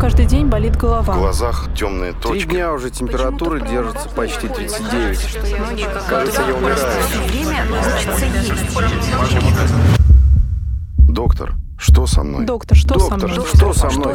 каждый день болит голова. В глазах темные Три точки. дня уже температура держится почти 39. Кажется, я умираю. Доктор, что со мной? Доктор, что со Доктор, мной? что со мной?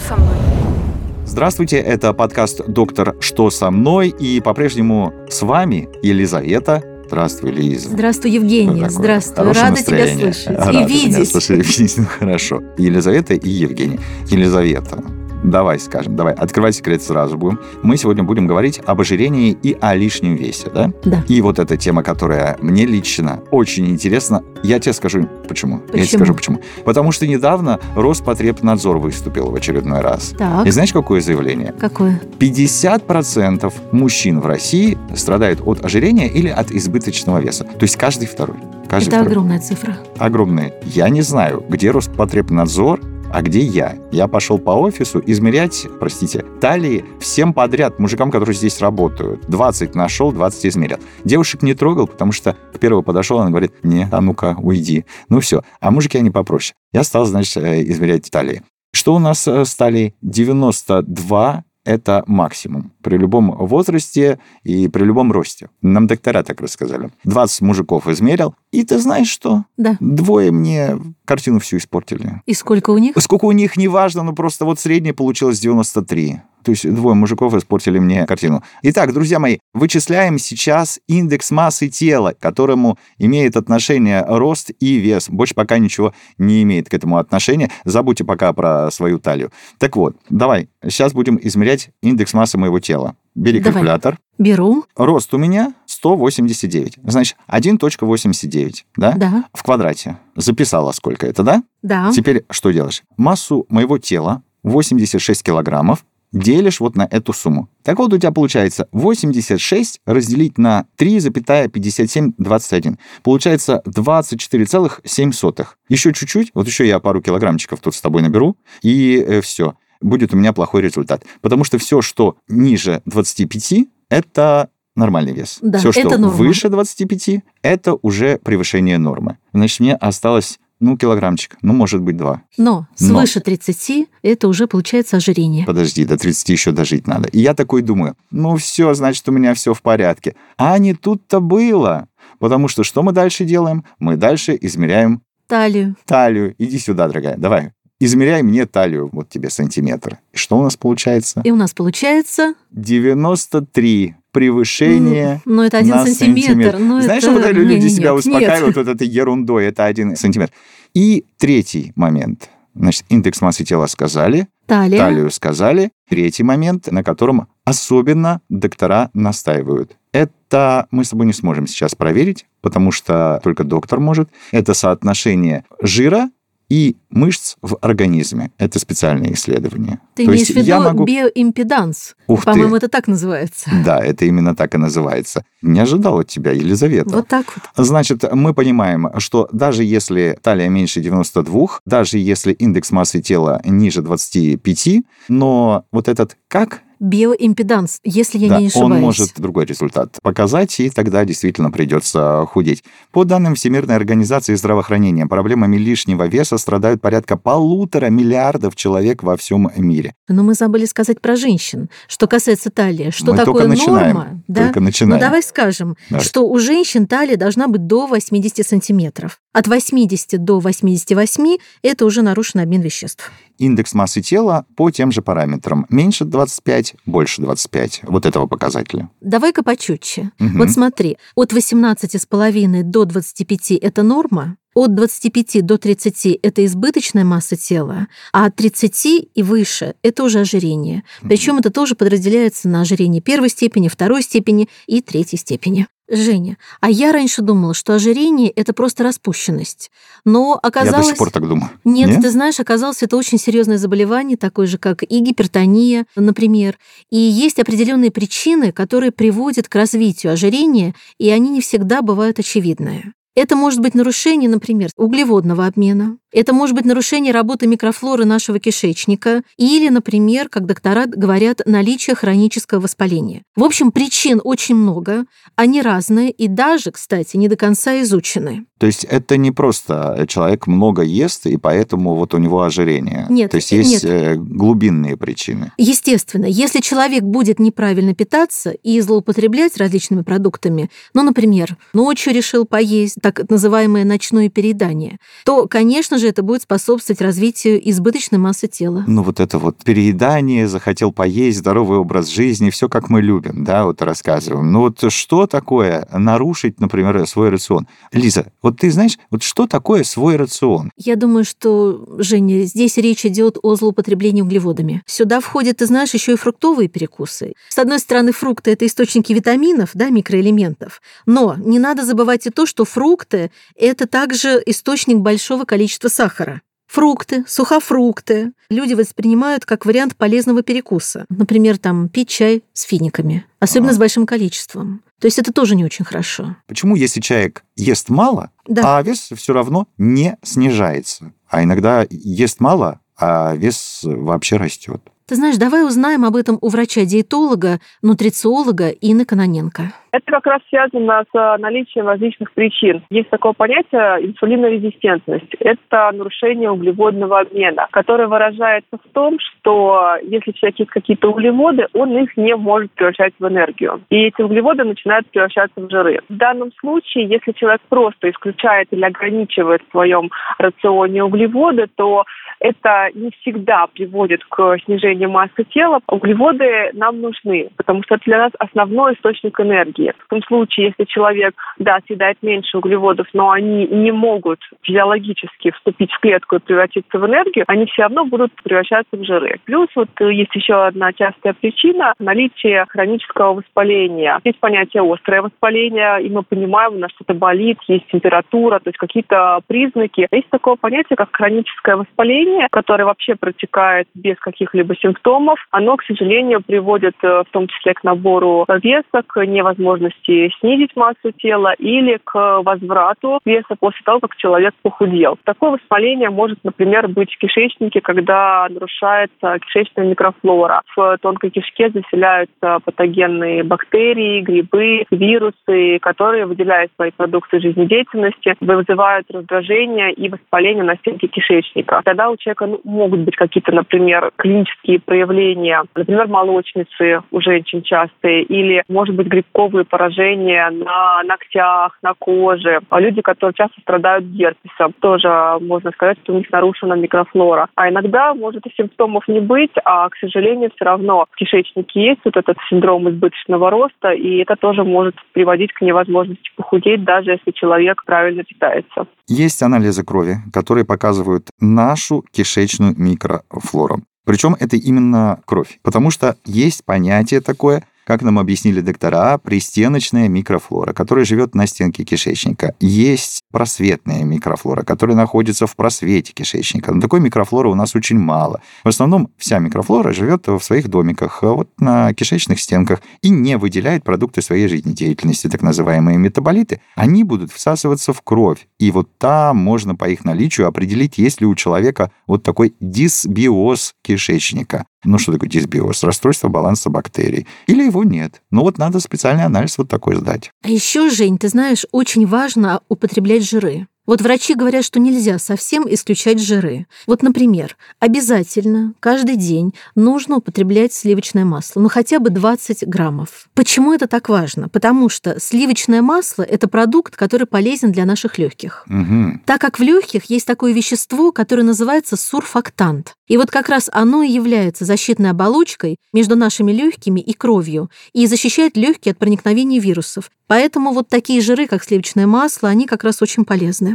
Здравствуйте, это подкаст «Доктор, что со мной?» И по-прежнему с вами Елизавета. Здравствуй, Лиза. Здравствуй, Евгений. Такое Здравствуй. хорошее Рада тебя настроение. слышать. Рада и тебя видеть. слышать, видеть. Ну, Хорошо. Елизавета и Евгений. Елизавета, давай скажем, давай, открывай секрет сразу будем. Мы сегодня будем говорить об ожирении и о лишнем весе, да? Да. И вот эта тема, которая мне лично очень интересна, я тебе скажу почему. Я тебе Почему? скажу почему. Потому что недавно Роспотребнадзор выступил в очередной раз. Так, И знаешь, какое заявление? какое? 50% мужчин в России страдают от ожирения или от избыточного веса. То есть каждый второй. Каждый Это второй. огромная цифра. Огромные. Я не знаю, где Роспотребнадзор, а где я? Я пошел по офису измерять, простите, талии всем подряд, мужикам, которые здесь работают. 20 нашел, 20 измерил. Девушек не трогал, потому что к первому подошел, она говорит, не, а ну-ка, уйди. Ну все. А мужики, они попроще. Я стал, значит, э, измерять талии. Что у нас э, с талией? 92 это максимум при любом возрасте и при любом росте. Нам доктора так рассказали. 20 мужиков измерил, и ты знаешь что? Да. Двое мне картину всю испортили. И сколько у них? Сколько у них, не важно, но просто вот среднее получилось 93. То есть двое мужиков испортили мне картину. Итак, друзья мои, вычисляем сейчас индекс массы тела, к которому имеет отношение рост и вес. Больше пока ничего не имеет к этому отношения. Забудьте пока про свою талию. Так вот, давай, сейчас будем измерять индекс массы моего тела. Бери Давай. калькулятор. Беру. Рост у меня 189. Значит, 1.89, да? Да. В квадрате. Записала, сколько это, да? Да. Теперь что делаешь? Массу моего тела 86 килограммов делишь вот на эту сумму. Так вот у тебя получается 86 разделить на 3,5721. Получается 24,7. Еще чуть-чуть, вот еще я пару килограммчиков тут с тобой наберу, и все. Будет у меня плохой результат. Потому что все, что ниже 25, это нормальный вес. Да, все, что это норма. выше 25, это уже превышение нормы. Значит, мне осталось, ну, килограммчик, ну, может быть, два. Но Но. свыше 30 это уже получается ожирение. Подожди, до 30 еще дожить надо. И я такой думаю, ну все, значит, у меня все в порядке. А не тут-то было. Потому что что мы дальше делаем? Мы дальше измеряем Талию. талию. Иди сюда, дорогая, давай. Измеряй мне талию, вот тебе сантиметр. И что у нас получается? И у нас получается... 93 превышение Ну, это один на сантиметр. Ну, Знаешь, это... когда люди не-не-нет, себя нет. успокаивают вот этой ерундой, это один сантиметр. И третий момент. Значит, индекс массы тела сказали, Талия. талию сказали. Третий момент, на котором особенно доктора настаивают. Это мы с тобой не сможем сейчас проверить, потому что только доктор может. Это соотношение жира и мышц в организме. Это специальное исследование. Ты То имеешь есть в виду я могу... биоимпеданс. Ух ты. По-моему, это так называется. Да, это именно так и называется. Не ожидал от тебя, Елизавета. Вот так вот. Значит, мы понимаем, что даже если талия меньше 92, даже если индекс массы тела ниже 25, но вот этот как, Биоимпеданс, если я да, не ошибаюсь. он может другой результат показать, и тогда действительно придется худеть. По данным Всемирной организации здравоохранения, проблемами лишнего веса страдают порядка полутора миллиардов человек во всем мире. Но мы забыли сказать про женщин. Что касается талии, что Мы такое только начинаем, норма? Да? только начинаем. Ну давай скажем, Давай. что у женщин талия должна быть до 80 сантиметров. От 80 до 88 это уже нарушен обмен веществ. Индекс массы тела по тем же параметрам. Меньше 25, больше 25. Вот этого показателя. Давай-ка почетче. Мгм. Вот смотри, от 18,5 до 25 это норма, от 25 до 30 это избыточная масса тела, а от 30 и выше это уже ожирение. Причем это тоже подразделяется на ожирение первой степени, второй степени и третьей степени. Женя, а я раньше думала, что ожирение это просто распущенность. Но Я оказалось... до сих пор так думаю. Нет, Нет? ты знаешь, оказалось, это очень серьезное заболевание, такое же, как и гипертония, например. И есть определенные причины, которые приводят к развитию ожирения, и они не всегда бывают очевидные. Это может быть нарушение, например, углеводного обмена. Это может быть нарушение работы микрофлоры нашего кишечника или, например, как доктора говорят, наличие хронического воспаления. В общем, причин очень много, они разные и даже, кстати, не до конца изучены. То есть это не просто человек много ест, и поэтому вот у него ожирение. Нет. То есть есть нет. э, глубинные причины. Естественно, если человек будет неправильно питаться и злоупотреблять различными продуктами, ну, например, ночью решил поесть, так называемое ночное переедание, то, конечно же, это будет способствовать развитию избыточной массы тела. Ну вот это вот переедание, захотел поесть, здоровый образ жизни, все как мы любим, да, вот рассказываем. Ну вот что такое нарушить, например, свой рацион? Лиза, вот ты знаешь, вот что такое свой рацион? Я думаю, что, Женя, здесь речь идет о злоупотреблении углеводами. Сюда входят, ты знаешь, еще и фруктовые перекусы. С одной стороны, фрукты – это источники витаминов, да, микроэлементов, но не надо забывать и то, что фрукты – это также источник большого количества сахара. Фрукты, сухофрукты люди воспринимают как вариант полезного перекуса. Например, там пить чай с финиками, особенно Ага. с большим количеством. То есть это тоже не очень хорошо. Почему, если человек ест мало, Да. а вес все равно не снижается? А иногда ест мало, а вес вообще растет. Ты знаешь, давай узнаем об этом у врача-диетолога, нутрициолога Инны Кононенко. Это как раз связано с э, наличием различных причин. Есть такое понятие инсулинорезистентность. Это нарушение углеводного обмена, которое выражается в том, что если человек ест какие-то углеводы, он их не может превращать в энергию. И эти углеводы начинают превращаться в жиры. В данном случае, если человек просто исключает или ограничивает в своем рационе углеводы, то это не всегда приводит к снижению массы тела. Углеводы нам нужны, потому что это для нас основной источник энергии. В том случае, если человек, да, съедает меньше углеводов, но они не могут физиологически вступить в клетку и превратиться в энергию, они все равно будут превращаться в жиры. Плюс вот э, есть еще одна частая причина – наличие хронического воспаления. Есть понятие острое воспаление, и мы понимаем, у нас что-то болит, есть температура, то есть какие-то признаки. Есть такое понятие, как хроническое воспаление, которое вообще протекает без каких-либо симптомов. Оно, к сожалению, приводит э, в том числе к набору веса, к невозможности снизить массу тела или к возврату веса после того, как человек похудел. Такое воспаление может, например, быть в кишечнике, когда нарушается кишечная микрофлора. В тонкой кишке заселяются патогенные бактерии, грибы, вирусы, которые, выделяя свои продукты жизнедеятельности, вызывают раздражение и воспаление на стенке кишечника. Тогда у человека ну, могут быть какие-то, например, клинические проявления, например, молочницы у женщин частые, или, может быть, грибковые поражения на ногтях, на коже. А люди, которые часто страдают герпесом, тоже можно сказать, что у них нарушена микрофлора. А иногда может и симптомов не быть, а, к сожалению, все равно в кишечнике есть вот этот синдром избыточного роста, и это тоже может приводить к невозможности похудеть, даже если человек правильно питается. Есть анализы крови, которые показывают нашу кишечную микрофлору. Причем это именно кровь, потому что есть понятие такое, как нам объяснили доктора, пристеночная микрофлора, которая живет на стенке кишечника. Есть просветная микрофлора, которая находится в просвете кишечника. Но такой микрофлоры у нас очень мало. В основном вся микрофлора живет в своих домиках, а вот на кишечных стенках и не выделяет продукты своей жизнедеятельности, так называемые метаболиты. Они будут всасываться в кровь. И вот там можно по их наличию определить, есть ли у человека вот такой дисбиоз кишечника. Ну, что такое дисбиоз? Расстройство баланса бактерий. Или его нет. Ну, вот надо специальный анализ вот такой сдать. А еще, Жень, ты знаешь, очень важно употреблять жиры. Вот врачи говорят, что нельзя совсем исключать жиры. Вот, например, обязательно каждый день нужно употреблять сливочное масло, ну хотя бы 20 граммов. Почему это так важно? Потому что сливочное масло – это продукт, который полезен для наших легких. Угу. Так как в легких есть такое вещество, которое называется сурфактант. И вот как раз оно и является защитной оболочкой между нашими легкими и кровью и защищает легкие от проникновения вирусов. Поэтому вот такие жиры, как сливочное масло, они как раз очень полезны.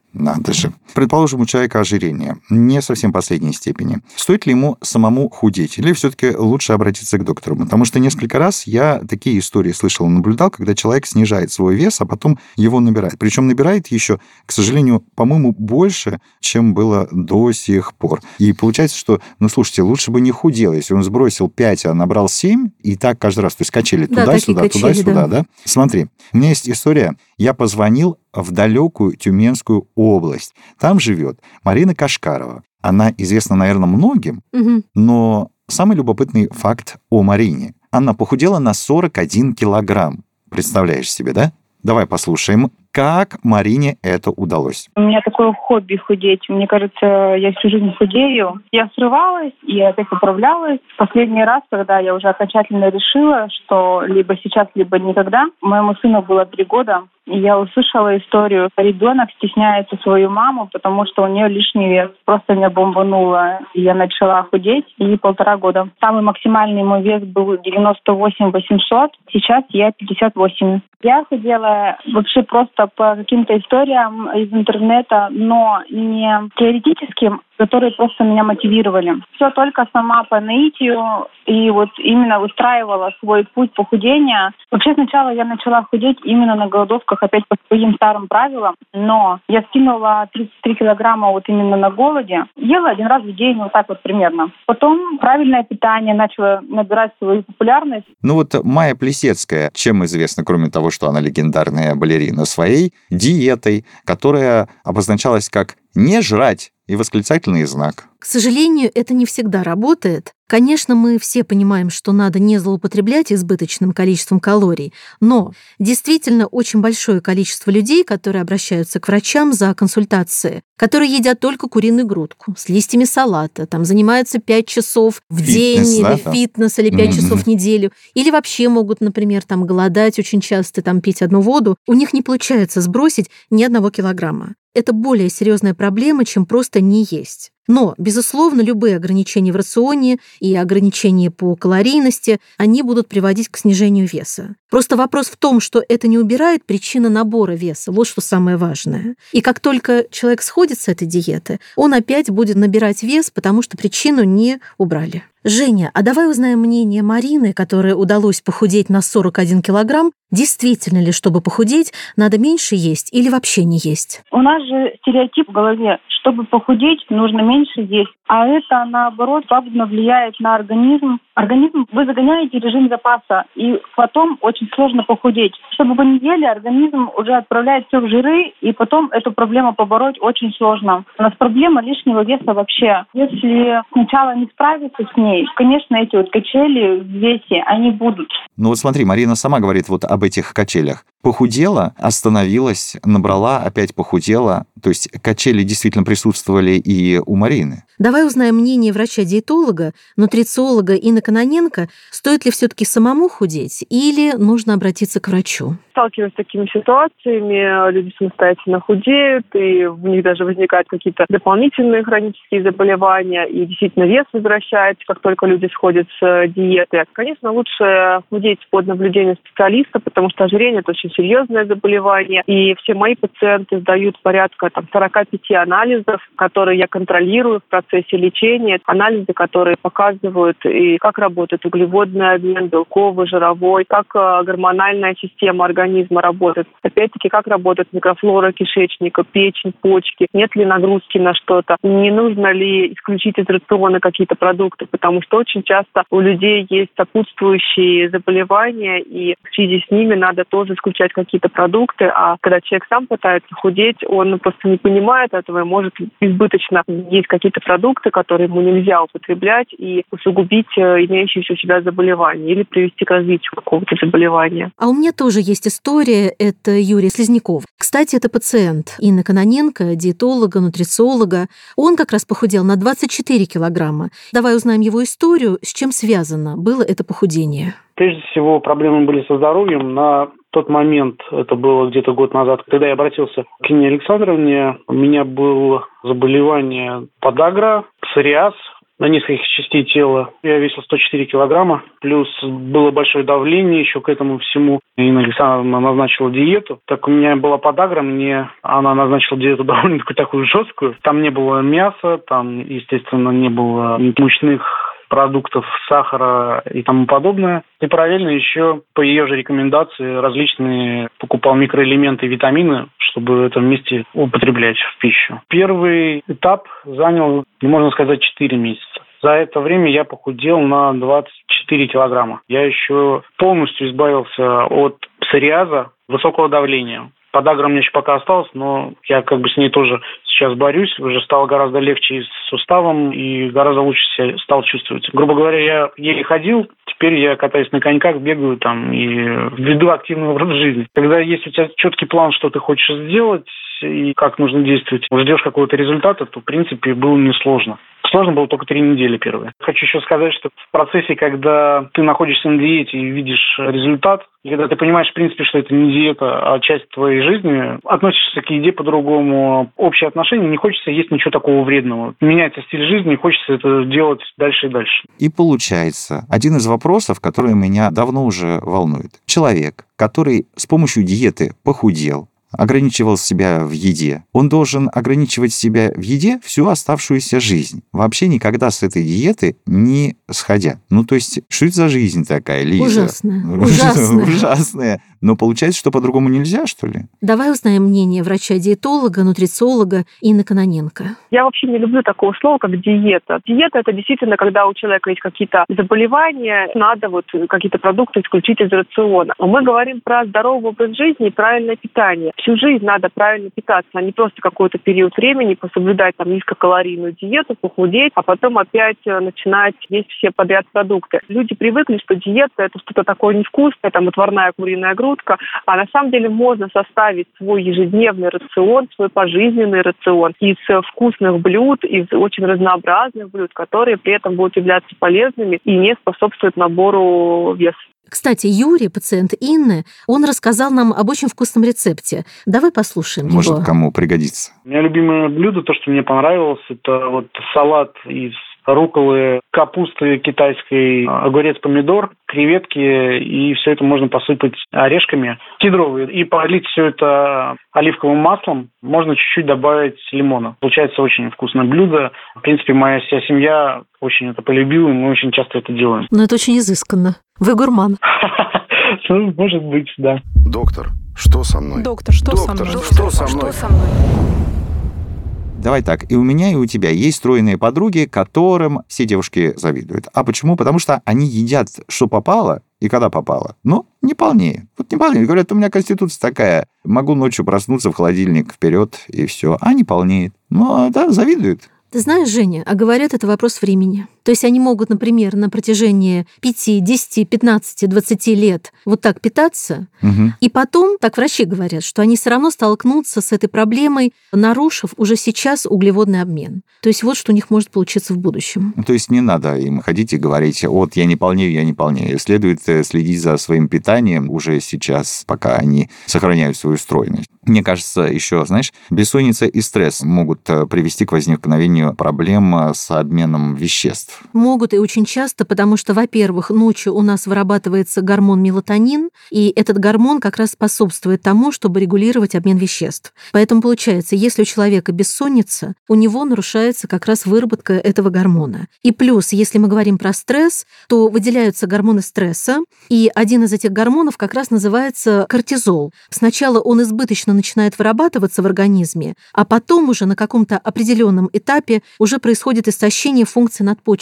Надо же. Предположим, у человека ожирение, не совсем последней степени. Стоит ли ему самому худеть? Или все-таки лучше обратиться к доктору? Потому что несколько раз я такие истории слышал и наблюдал, когда человек снижает свой вес, а потом его набирает. Причем набирает еще, к сожалению, по-моему, больше, чем было до сих пор. И получается, что, ну, слушайте, лучше бы не худел, если он сбросил 5, а набрал 7, и так каждый раз, то есть качели Да, туда-сюда, туда-сюда, да. да? Смотри, у меня есть история. Я позвонил в далекую Тюменскую область. Там живет Марина Кашкарова. Она известна, наверное, многим, Мгм. но самый любопытный факт о Марине. Она похудела на 41 килограмм. Представляешь себе, да? Давай послушаем, как Марине это удалось. У меня такое хобби худеть. Мне кажется, я всю жизнь худею. Я срывалась и опять поправлялась. Последний раз, когда я уже окончательно решила, что либо сейчас, либо никогда, моему сыну было три года, я услышала историю. Ребенок стесняется свою маму, потому что у нее лишний вес. Просто меня бомбануло. Я начала худеть, и полтора года. Самый максимальный мой вес был 98 800. Сейчас я 58. Я худела вообще просто по каким-то историям из интернета, но не теоретическим, которые просто меня мотивировали. Все только сама по наитию и вот именно выстраивала свой путь похудения. Вообще сначала я начала худеть именно на голодовках, опять по своим старым правилам, но я скинула 33 килограмма вот именно на голоде. Ела один раз в день, вот так вот примерно. Потом правильное питание начало набирать свою популярность. Ну вот Майя Плесецкая, чем известна, кроме того, что она легендарная балерина, своей диетой, которая обозначалась как «не жрать» и восклицательный знак. К сожалению, это не всегда работает. Конечно, мы все понимаем, что надо не злоупотреблять избыточным количеством калорий, но действительно очень большое количество людей, которые обращаются к врачам за консультацией, которые едят только куриную грудку с листьями салата, там занимаются 5 часов в Фитнес, день да, или там? фитнес, или 5 Мгм. часов в неделю, или вообще могут, например, там голодать очень часто, там пить одну воду, у них не получается сбросить ни одного килограмма. Это более серьезная проблема, чем просто не есть. Но, безусловно, любые ограничения в рационе и ограничения по калорийности, они будут приводить к снижению веса. Просто вопрос в том, что это не убирает причина набора веса. Вот что самое важное. И как только человек сходит с этой диеты, он опять будет набирать вес, потому что причину не убрали. Женя, а давай узнаем мнение Марины, которой удалось похудеть на 41 килограмм. Действительно ли, чтобы похудеть, надо меньше есть или вообще не есть? У нас же стереотип в голове, чтобы похудеть, нужно меньше есть. А это, наоборот, пагубно влияет на организм. Организм, вы загоняете режим запаса, и потом очень сложно похудеть. Чтобы вы не ели, организм уже отправляет все в жиры, и потом эту проблему побороть очень сложно. У нас проблема лишнего веса вообще. Если сначала не справиться с ней, конечно, эти вот качели в весе, они будут. Ну вот смотри, Марина сама говорит вот об этих качелях. Похудела, остановилась, набрала, опять похудела. То есть качели действительно присутствовали и у Марины. Давай узнаем мнение врача-диетолога, нутрициолога Инны Кононенко, стоит ли все-таки самому худеть или нужно обратиться к врачу? Сталкиваюсь с такими ситуациями, люди самостоятельно худеют, и у них даже возникают какие-то дополнительные хронические заболевания, и действительно вес возвращается, как только люди сходят с э, диеты. Конечно, лучше худеть под наблюдением специалиста, потому что ожирение – это очень серьезное заболевание, и все мои пациенты сдают порядка там, 45 анализов, которые я контролирую в процессе лечения. Анализы, которые показывают, и как работает углеводный обмен, белковый, жировой, как э, гормональная система организма работает. Опять-таки, как работает микрофлора кишечника, печень, почки, нет ли нагрузки на что-то, не нужно ли исключить из рациона какие-то продукты, потому что очень часто у людей есть сопутствующие заболевания, и в связи с ними надо тоже исключать какие-то продукты, а когда человек сам пытается худеть, он просто не понимает этого и может избыточно есть какие-то продукты, которые ему нельзя употреблять и усугубить э, имеющиеся у себя заболевания или привести к развитию какого-то заболевания. А у меня тоже есть история, это Юрий Слизняков. Кстати, это пациент Инны Кононенко, диетолога, нутрициолога. Он как раз похудел на 24 килограмма. Давай узнаем его историю, с чем связано было это похудение. Прежде всего, проблемы были со здоровьем. На тот момент, это было где-то год назад, когда я обратился к Нине Александровне, у меня было заболевание подагра, псориаз, на нескольких частей тела. Я весил 104 килограмма, плюс было большое давление еще к этому всему. Инна Александровна назначила диету. Так у меня была подагра, мне она назначила диету довольно такую жесткую. Там не было мяса, там, естественно, не было мучных продуктов, сахара и тому подобное. И параллельно еще по ее же рекомендации различные покупал микроэлементы и витамины, чтобы это вместе употреблять в пищу. Первый этап занял, можно сказать, 4 месяца. За это время я похудел на 24 килограмма. Я еще полностью избавился от псориаза, высокого давления. Подагра меня еще пока осталась, но я как бы с ней тоже сейчас борюсь. Уже стало гораздо легче с суставом, и гораздо лучше себя стал чувствовать. Грубо говоря, я еле ходил, теперь я катаюсь на коньках, бегаю там и веду активный образ жизни. Когда есть у тебя четкий план, что ты хочешь сделать, и как нужно действовать, ждешь какого-то результата, то, в принципе, было несложно. Сложно было только три недели первые. Хочу еще сказать, что в процессе, когда ты находишься на диете и видишь результат, и когда ты понимаешь, в принципе, что это не диета, а часть твоей жизни, относишься к еде по-другому, общее отношение, не хочется есть ничего такого вредного. Меняется стиль жизни, хочется это делать дальше и дальше. И получается, один из вопросов, который меня давно уже волнует. Человек, который с помощью диеты похудел, ограничивал себя в еде, он должен ограничивать себя в еде всю оставшуюся жизнь. Вообще никогда с этой диеты не сходя. Ну, то есть, что это за жизнь такая, Лиза? Ужасная. Ужасная. Ужасная. Но получается, что по-другому нельзя, что ли? Давай узнаем мнение врача-диетолога, нутрициолога Инны Каноненко. Я вообще не люблю такого слова, как диета. Диета – это действительно, когда у человека есть какие-то заболевания, надо вот какие-то продукты исключить из рациона. Но мы говорим про здоровый образ жизни и правильное питание. Всю жизнь надо правильно питаться, а не просто какой-то период времени пособлюдать там низкокалорийную диету, похудеть, а потом опять э, начинать есть все подряд продукты. Люди привыкли, что диета – это что-то такое невкусное, там отварная куриная грудь, шутка, а на самом деле можно составить свой ежедневный рацион, свой пожизненный рацион из вкусных блюд, из очень разнообразных блюд, которые при этом будут являться полезными и не способствуют набору веса. Кстати, Юрий, пациент Инны, он рассказал нам об очень вкусном рецепте. Давай послушаем Может, его. кому пригодится. У меня любимое блюдо, то, что мне понравилось, это вот салат из руколы, капусты китайской, огурец, помидор, креветки, и все это можно посыпать орешками кедровые и полить все это оливковым маслом. Можно чуть-чуть добавить лимона. Получается очень вкусное блюдо. В принципе, моя вся семья очень это полюбила, и мы очень часто это делаем. Но это очень изысканно. Вы гурман. Ну, может быть, да. Доктор, что со мной? Доктор, что со Доктор, мной? что со мной? Давай так, и у меня, и у тебя есть стройные подруги, которым все девушки завидуют. А почему? Потому что они едят, что попало, и когда попало. Ну, не полнее. Вот не полнее. Говорят, у меня конституция такая. Могу ночью проснуться в холодильник вперед, и все. А не полнеет. Ну, да, завидуют. Ты знаешь, Женя, а говорят, это вопрос времени. То есть они могут, например, на протяжении 5, 10, 15, 20 лет вот так питаться, Мгм. и потом, так врачи говорят, что они все равно столкнутся с этой проблемой, нарушив уже сейчас углеводный обмен. То есть вот что у них может получиться в будущем. Ну, То есть не надо им ходить и говорить, вот я не полнею, я не полнею. Следует э, следить за своим питанием уже сейчас, пока они сохраняют свою стройность. Мне кажется, еще, знаешь, бессонница и стресс могут э, привести к возникновению проблем э, с обменом веществ. Могут и очень часто, потому что, во-первых, ночью у нас вырабатывается гормон мелатонин, и этот гормон как раз способствует тому, чтобы регулировать обмен веществ. Поэтому получается, если у человека бессонница, у него нарушается как раз выработка этого гормона. И плюс, если мы говорим про стресс, то выделяются гормоны стресса, и один из этих гормонов как раз называется кортизол. Сначала он избыточно начинает вырабатываться в организме, а потом уже на каком-то определенном этапе уже происходит истощение функций надпочечников.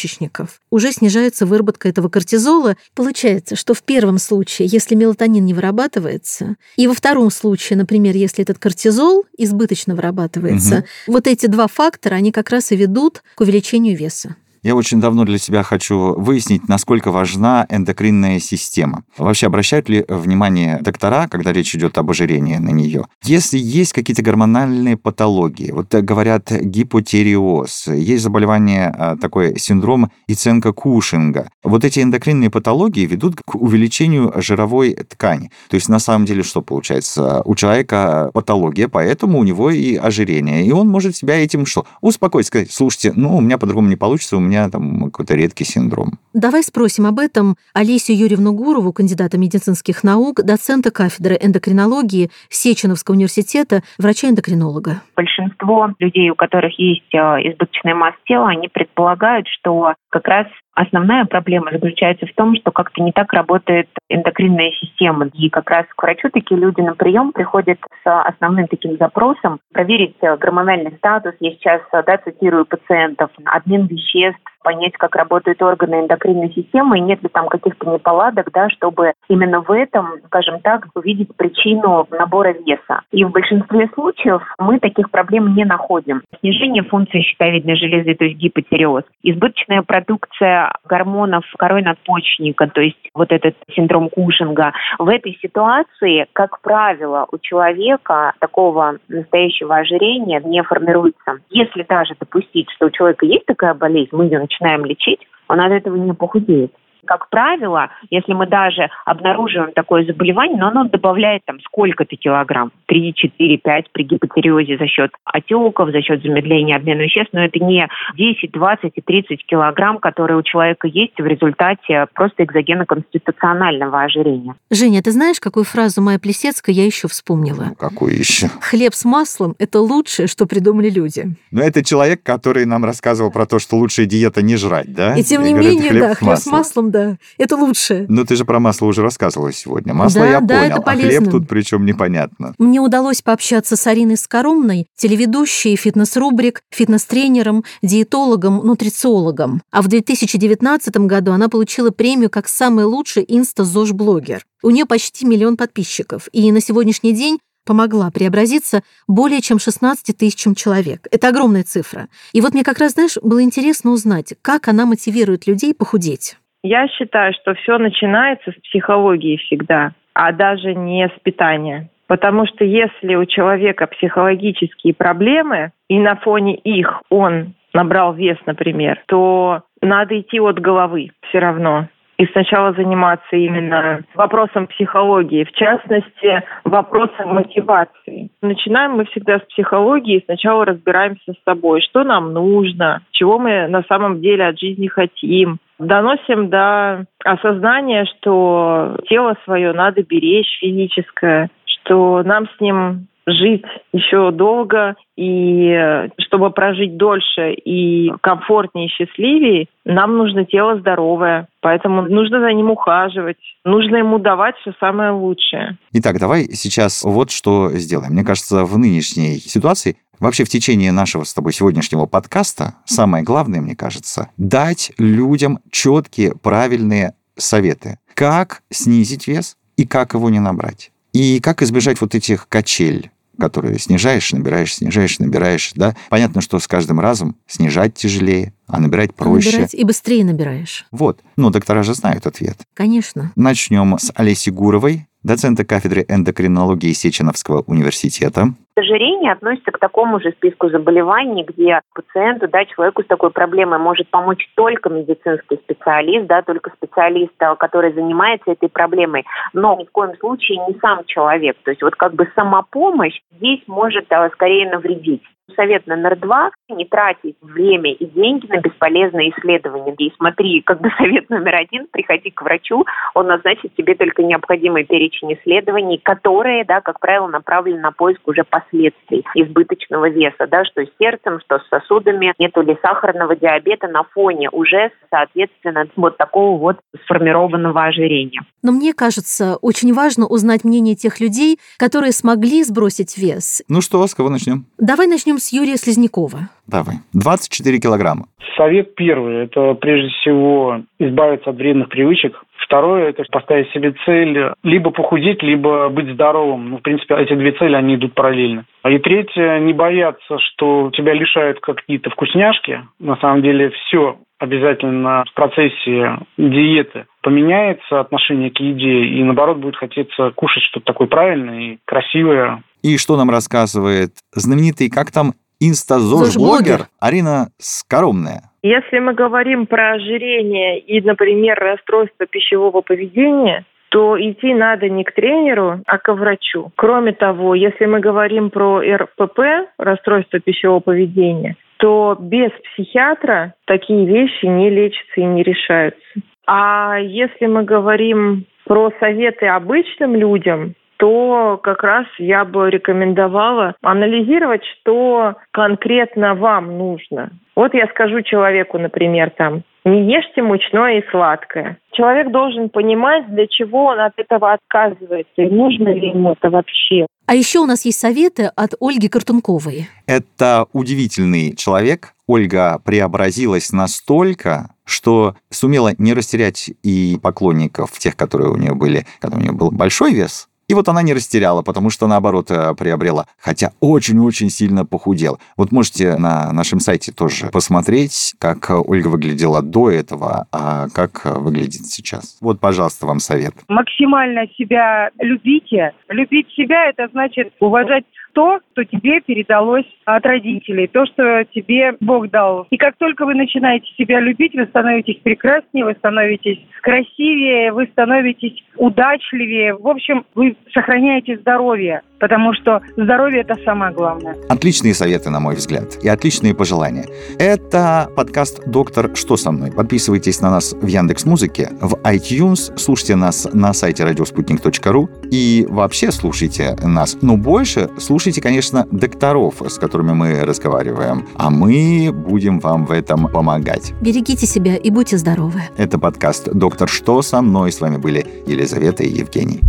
Уже снижается выработка этого кортизола. Получается, что в первом случае, если мелатонин не вырабатывается, и во втором случае, например, если этот кортизол избыточно вырабатывается, вот эти два фактора, они как раз и ведут к увеличению веса. Я очень давно для себя хочу выяснить, насколько важна эндокринная система. Вообще обращают ли внимание доктора, когда речь идет об ожирении на нее? Если есть какие-то гормональные патологии, вот э, говорят гипотериоз, есть заболевание, а, такой синдром Иценко-Кушинга, вот эти эндокринные патологии ведут к увеличению жировой ткани. То есть на самом деле что получается? У человека патология, поэтому у него и ожирение. И он может себя этим что? Успокоить, сказать, слушайте, ну у меня по-другому не получится, у меня там какой-то редкий синдром. Давай спросим об этом Олесю Юрьевну Гурову, кандидата медицинских наук, доцента кафедры эндокринологии Сеченовского университета, врача-эндокринолога. Большинство людей, у которых есть а, избыточная масса тела, они предполагают, что как раз Основная проблема заключается в том, что как-то не так работает эндокринная система. И как раз к врачу такие люди на прием приходят с основным таким запросом проверить гормональный статус. Я сейчас да, цитирую пациентов, обмен веществ, понять, как работают органы эндокринной системы, и нет ли там каких-то неполадок, да, чтобы именно в этом, скажем так, увидеть причину набора веса. И в большинстве случаев мы таких проблем не находим. Снижение функции щитовидной железы, то есть гипотереоз, избыточная продукция гормонов корой надпочечника, то есть вот этот синдром Кушинга. В этой ситуации, как правило, у человека такого настоящего ожирения не формируется. Если даже допустить, что у человека есть такая болезнь, мы ее начинаем лечить, он от этого не похудеет как правило, если мы даже обнаруживаем такое заболевание, но оно добавляет там сколько-то килограмм, 3, 4, 5 при гипотереозе за счет отеков, за счет замедления обмена веществ, но это не 10, 20 и 30 килограмм, которые у человека есть в результате просто экзогенно-конституционального ожирения. Женя, ты знаешь, какую фразу Майя Плесецкая я еще вспомнила? Ну, какую еще? Хлеб с маслом – это лучшее, что придумали люди. Но это человек, который нам рассказывал про то, что лучшая диета не жрать, да? И тем не говорит, менее, да, хлеб с маслом да. Это лучше. Ну, ты же про масло уже рассказывала сегодня. Масло да, я да, понял, это полезно. а хлеб тут причем непонятно. Мне удалось пообщаться с Ариной Скоромной, телеведущей, фитнес-рубрик, фитнес-тренером, диетологом, нутрициологом. А в 2019 году она получила премию как самый лучший инста-ЗОЖ-блогер. У нее почти миллион подписчиков, и на сегодняшний день помогла преобразиться более чем 16 тысячам человек. Это огромная цифра. И вот мне как раз, знаешь, было интересно узнать, как она мотивирует людей похудеть. Я считаю, что все начинается с психологии всегда, а даже не с питания. Потому что если у человека психологические проблемы, и на фоне их он набрал вес, например, то надо идти от головы все равно. И сначала заниматься именно вопросом психологии, в частности, вопросом мотивации. Начинаем мы всегда с психологии, сначала разбираемся с собой, что нам нужно, чего мы на самом деле от жизни хотим, доносим до осознания, что тело свое надо беречь физическое, что нам с ним жить еще долго, и чтобы прожить дольше и комфортнее и счастливее, нам нужно тело здоровое. Поэтому нужно за ним ухаживать, нужно ему давать все самое лучшее. Итак, давай сейчас вот что сделаем. Мне кажется, в нынешней ситуации Вообще в течение нашего с тобой сегодняшнего подкаста самое главное, мне кажется, дать людям четкие, правильные советы. Как снизить вес и как его не набрать. И как избежать вот этих качель, которые снижаешь, набираешь, снижаешь, набираешь, да. Понятно, что с каждым разом снижать тяжелее, а набирать проще. Набирать и быстрее набираешь. Вот. Ну, доктора же знают ответ. Конечно. Начнем с Олеси Гуровой, доцента кафедры эндокринологии Сеченовского университета. Ожирение относится к такому же списку заболеваний, где пациенту, да, человеку с такой проблемой может помочь только медицинский специалист, да, только специалист, а, который занимается этой проблемой, но ни в коем случае не сам человек. То есть вот как бы самопомощь здесь может а, скорее навредить совет номер два – не тратить время и деньги на бесполезные исследования. И смотри, как бы совет номер один – приходи к врачу, он назначит тебе только необходимый перечень исследований, которые, да, как правило, направлены на поиск уже последствий избыточного веса, да, что с сердцем, что с сосудами, нету ли сахарного диабета на фоне уже, соответственно, вот такого вот сформированного ожирения. Но мне кажется, очень важно узнать мнение тех людей, которые смогли сбросить вес. Ну что, с кого начнем? Давай начнем с Юрия Слизнякова. Давай. 24 килограмма. Совет первый – это прежде всего избавиться от вредных привычек. Второе – это поставить себе цель либо похудеть, либо быть здоровым. Ну, в принципе, эти две цели, они идут параллельно. И третье – не бояться, что тебя лишают какие-то вкусняшки. На самом деле все обязательно в процессе диеты поменяется отношение к еде, и наоборот будет хотеться кушать что-то такое правильное и красивое. И что нам рассказывает знаменитый, как там, инстазож-блогер Арина Скоромная. Если мы говорим про ожирение и, например, расстройство пищевого поведения, то идти надо не к тренеру, а к врачу. Кроме того, если мы говорим про РПП, расстройство пищевого поведения, что без психиатра такие вещи не лечатся и не решаются. А если мы говорим про советы обычным людям, то как раз я бы рекомендовала анализировать, что конкретно вам нужно. Вот я скажу человеку, например, там, не ешьте мучное и сладкое. Человек должен понимать, для чего он от этого отказывается, и нужно ли ему это вообще. А еще у нас есть советы от Ольги Картунковой. Это удивительный человек. Ольга преобразилась настолько, что сумела не растерять и поклонников, тех, которые у нее были, когда у нее был большой вес, и вот она не растеряла, потому что, наоборот, э, приобрела. Хотя очень-очень сильно похудела. Вот можете на нашем сайте тоже посмотреть, как Ольга выглядела до этого, а как выглядит сейчас. Вот, пожалуйста, вам совет. Максимально себя любите. Любить себя – это значит уважать то, что тебе передалось от родителей, то, что тебе Бог дал. И как только вы начинаете себя любить, вы становитесь прекраснее, вы становитесь красивее, вы становитесь удачливее. В общем, вы сохраняете здоровье, потому что здоровье – это самое главное. Отличные советы, на мой взгляд, и отличные пожелания. Это подкаст «Доктор, что со мной?». Подписывайтесь на нас в Яндекс Музыке, в iTunes, слушайте нас на сайте радиоспутник.ру и вообще слушайте нас. Но больше слушайте, конечно, докторов, с которыми мы разговариваем, а мы будем вам в этом помогать. Берегите себя и будьте здоровы. Это подкаст «Доктор, что со мной?». С вами были Елизавета и Евгений.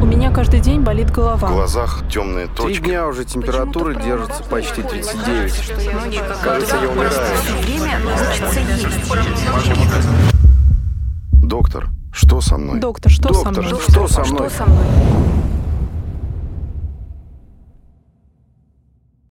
У меня каждый день болит голова. В глазах темные Три точки. дня уже температура держится почти 39. Кажется, я умираю. Доктор, что со мной? Доктор, что со Доктор, мной? что со мной? Что со мной?